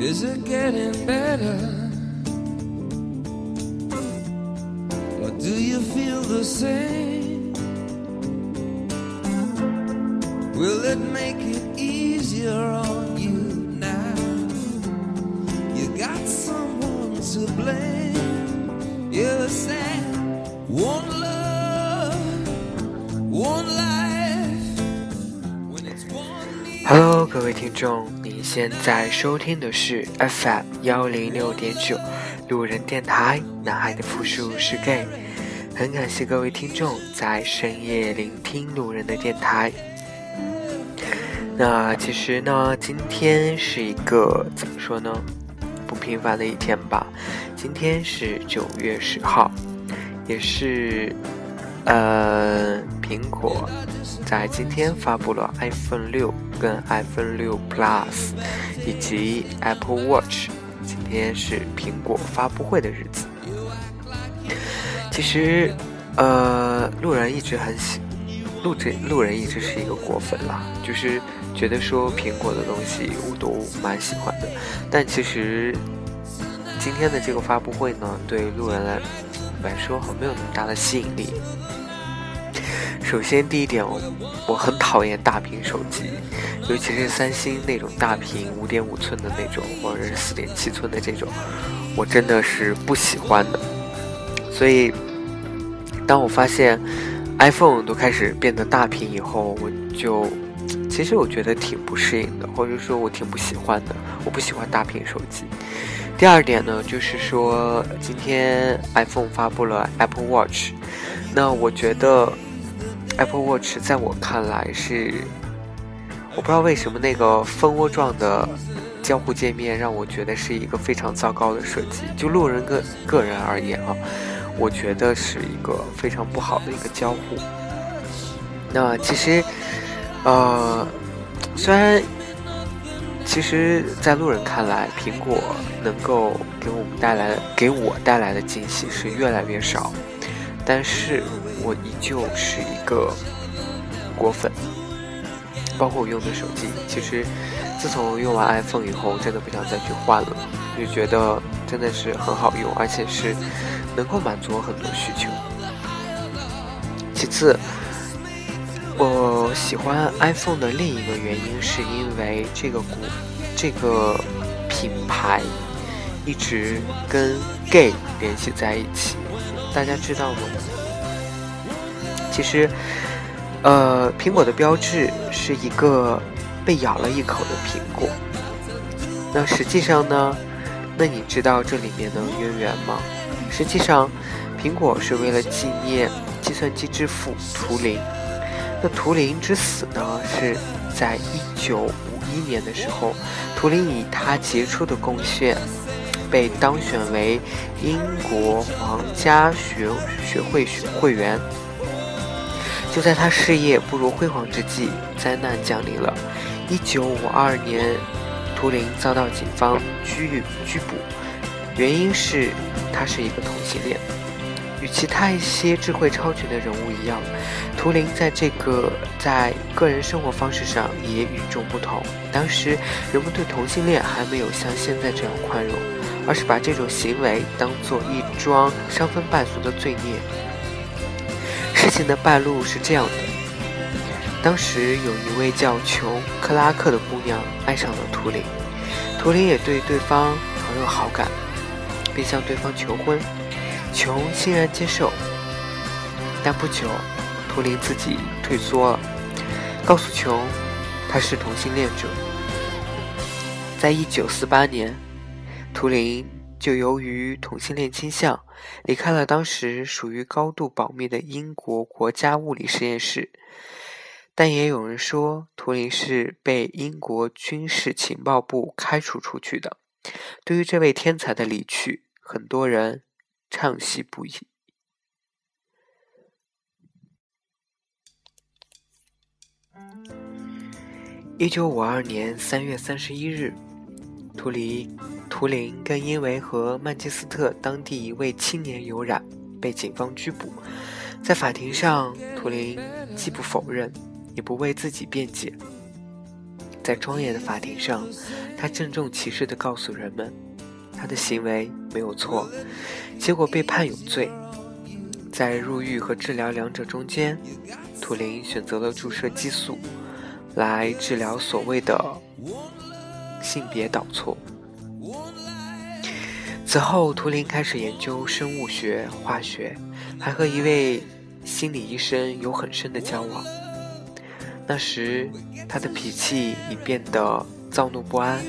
Is it getting better? 众，您现在收听的是 FM 幺零六点九路人电台，男孩的复数是 gay。很感谢各位听众在深夜聆听路人的电台。那其实呢，今天是一个怎么说呢，不平凡的一天吧。今天是九月十号，也是呃苹果在今天发布了 iPhone 六跟 iPhone 六 Plus 以及 Apple Watch。今天是苹果发布会的日子。其实，呃，路人一直很喜，路这路人一直是一个果粉啦，就是觉得说苹果的东西我都蛮喜欢的。但其实今天的这个发布会呢，对路人来来说好像没有那么大的吸引力。首先，第一点，我我很讨厌大屏手机，尤其是三星那种大屏五点五寸的那种，或者是四点七寸的这种，我真的是不喜欢的。所以，当我发现 iPhone 都开始变得大屏以后，我就其实我觉得挺不适应的，或者说我挺不喜欢的。我不喜欢大屏手机。第二点呢，就是说今天 iPhone 发布了 Apple Watch，那我觉得 Apple Watch 在我看来是，我不知道为什么那个蜂窝状的交互界面让我觉得是一个非常糟糕的设计。就路人个个人而言啊，我觉得是一个非常不好的一个交互。那其实，呃，虽然。其实，在路人看来，苹果能够给我们带来、给我带来的惊喜是越来越少，但是我依旧是一个果粉。包括我用的手机，其实自从用完 iPhone 以后，真的不想再去换了，就觉得真的是很好用，而且是能够满足我很多需求。其次。我喜欢 iPhone 的另一个原因，是因为这个股、这个品牌一直跟 gay 联系在一起。大家知道吗？其实，呃，苹果的标志是一个被咬了一口的苹果。那实际上呢？那你知道这里面的渊源吗？实际上，苹果是为了纪念计算机之父图灵。那图灵之死呢？是在一九五一年的时候，图灵以他杰出的贡献被当选为英国皇家学学会学会员。就在他事业步入辉煌之际，灾难降临了。一九五二年，图灵遭到警方拘拘捕，原因是他是一个同性恋。与其他一些智慧超群的人物一样，图灵在这个在个人生活方式上也与众不同。当时人们对同性恋还没有像现在这样宽容，而是把这种行为当做一桩伤风败俗的罪孽。事情的败露是这样的：当时有一位叫琼克拉克的姑娘爱上了图灵，图灵也对对方很有好感，并向对方求婚。琼欣然接受，但不久，图灵自己退缩了，告诉琼他是同性恋者。在一九四八年，图灵就由于同性恋倾向离开了当时属于高度保密的英国国家物理实验室。但也有人说，图灵是被英国军事情报部开除出去的。对于这位天才的离去，很多人。唱戏不已。一九五二年三月三十一日，图灵图灵更因为和曼彻斯特当地一位青年有染，被警方拘捕。在法庭上，图灵既不否认，也不为自己辩解。在庄严的法庭上，他郑重其事地告诉人们，他的行为没有错，结果被判有罪。在入狱和治疗两者中间，图灵选择了注射激素，来治疗所谓的性别导错。此后，图灵开始研究生物学、化学，还和一位心理医生有很深的交往。那时，他的脾气已变得躁怒不安，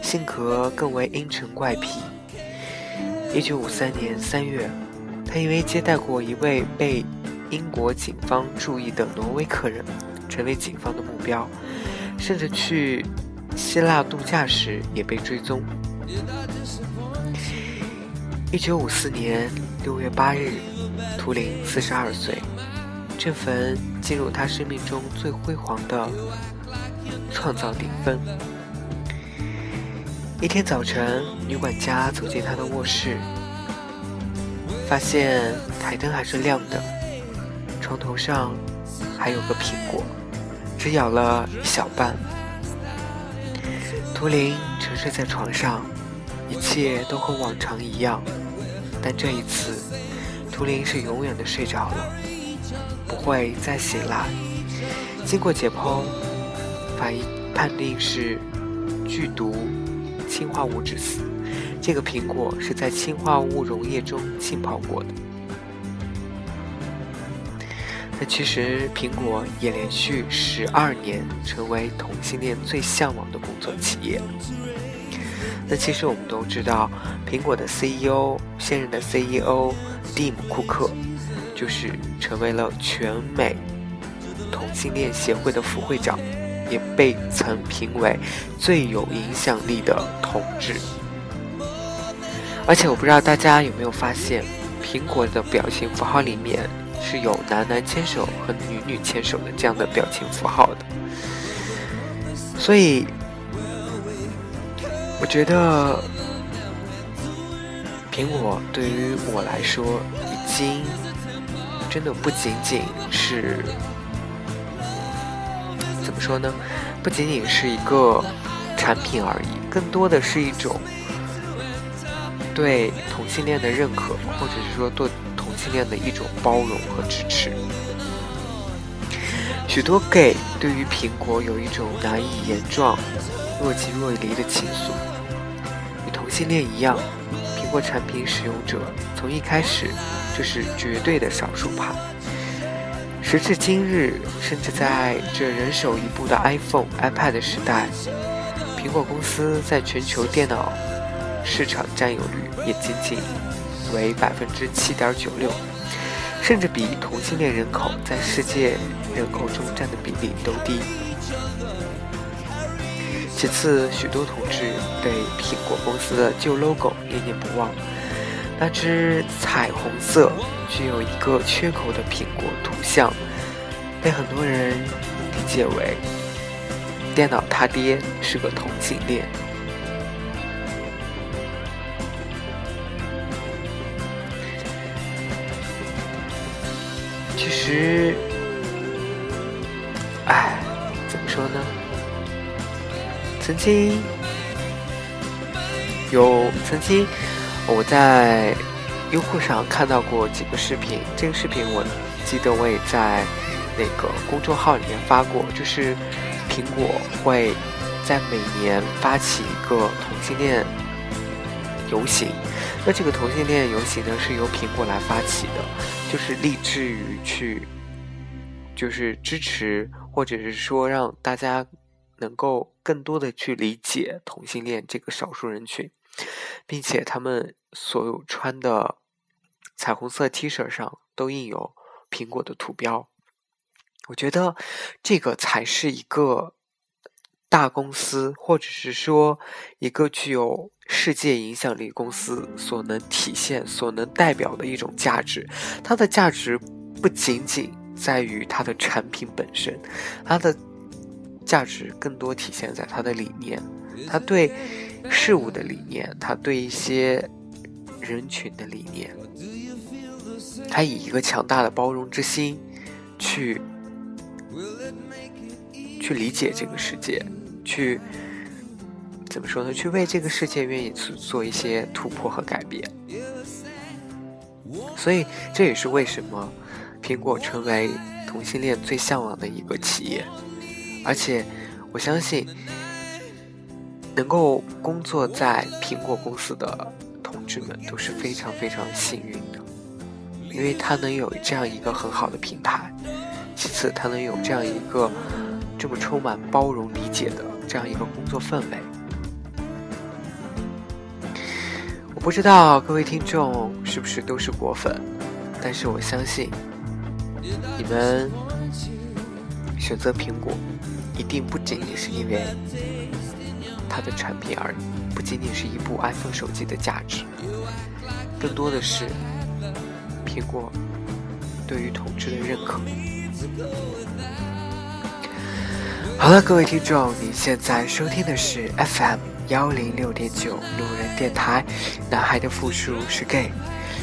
性格更为阴沉怪癖。一九五三年三月。他因为接待过一位被英国警方注意的挪威客人，成为警方的目标，甚至去希腊度假时也被追踪。一九五四年六月八日，图灵四十二岁，这份进入他生命中最辉煌的创造顶峰。一天早晨，女管家走进他的卧室。发现台灯还是亮的，床头上还有个苹果，只咬了一小半。图灵沉睡在床上，一切都和往常一样，但这一次，图灵是永远的睡着了，不会再醒来。经过解剖，法医判定是剧毒氰化物致死。这个苹果是在氰化物溶液中浸泡过的。那其实苹果也连续十二年成为同性恋最向往的工作企业。那其实我们都知道，苹果的 CEO 现任的 CEO 蒂姆·库克，就是成为了全美同性恋协会的副会长，也被曾评为最有影响力的同志。而且我不知道大家有没有发现，苹果的表情符号里面是有男男牵手和女女牵手的这样的表情符号的。所以，我觉得苹果对于我来说，已经真的不仅仅是怎么说呢？不仅仅是一个产品而已，更多的是一种。对同性恋的认可，或者是说对同性恋的一种包容和支持。许多 gay 对于苹果有一种难以言状、若即若离的情愫。同性恋一样，苹果产品使用者从一开始就是绝对的少数派。时至今日，甚至在这人手一部的 iPhone、iPad 时代，苹果公司在全球电脑。市场占有率也仅仅为百分之七点九六，甚至比同性恋人口在世界人口中占的比例都低。其次，许多同志对苹果公司的旧 logo 念念不忘，那只彩虹色、具有一个缺口的苹果图像，被很多人理解为电脑他爹是个同性恋。其实，曾经有曾经我在优酷上看到过几个视频，这个视频我记得我也在那个公众号里面发过，就是苹果会在每年发起一个同性恋游行。那这个同性恋游行呢，是由苹果来发起的，就是立志于去，就是支持，或者是说让大家能够更多的去理解同性恋这个少数人群，并且他们所有穿的彩虹色 T 恤上都印有苹果的图标。我觉得这个才是一个大公司，或者是说一个具有。世界影响力公司所能体现、所能代表的一种价值，它的价值不仅仅在于它的产品本身，它的价值更多体现在他的理念。他对事物的理念，他对一些人群的理念，他以一个强大的包容之心去去理解这个世界，去怎么说呢？去为这个世界愿意去做一些突破和改变。所以这也是为什么苹果成为同性恋最向往的一个企业，而且我相信。能够工作在苹果公司的同志们都是非常非常幸运的，因为他能有这样一个很好的平台，其次他能有这样一个这么充满包容理解的这样一个工作氛围。我不知道各位听众是不是都是果粉，但是我相信你们选择苹果一定不仅仅是因为。它的产品而已，不仅仅是一部 iPhone 手机的价值，更多的是苹果对于统治的认可。好了，各位听众，您现在收听的是 FM 幺零六点九路人电台，男孩的复数是 gay。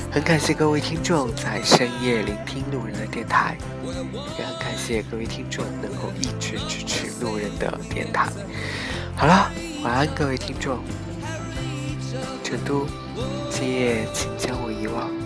很感谢各位听众在深夜聆听路人的电台，也很感谢各位听众能够一直支持路人的电台。好了。晚安，各位听众。成都，今夜请将我遗忘。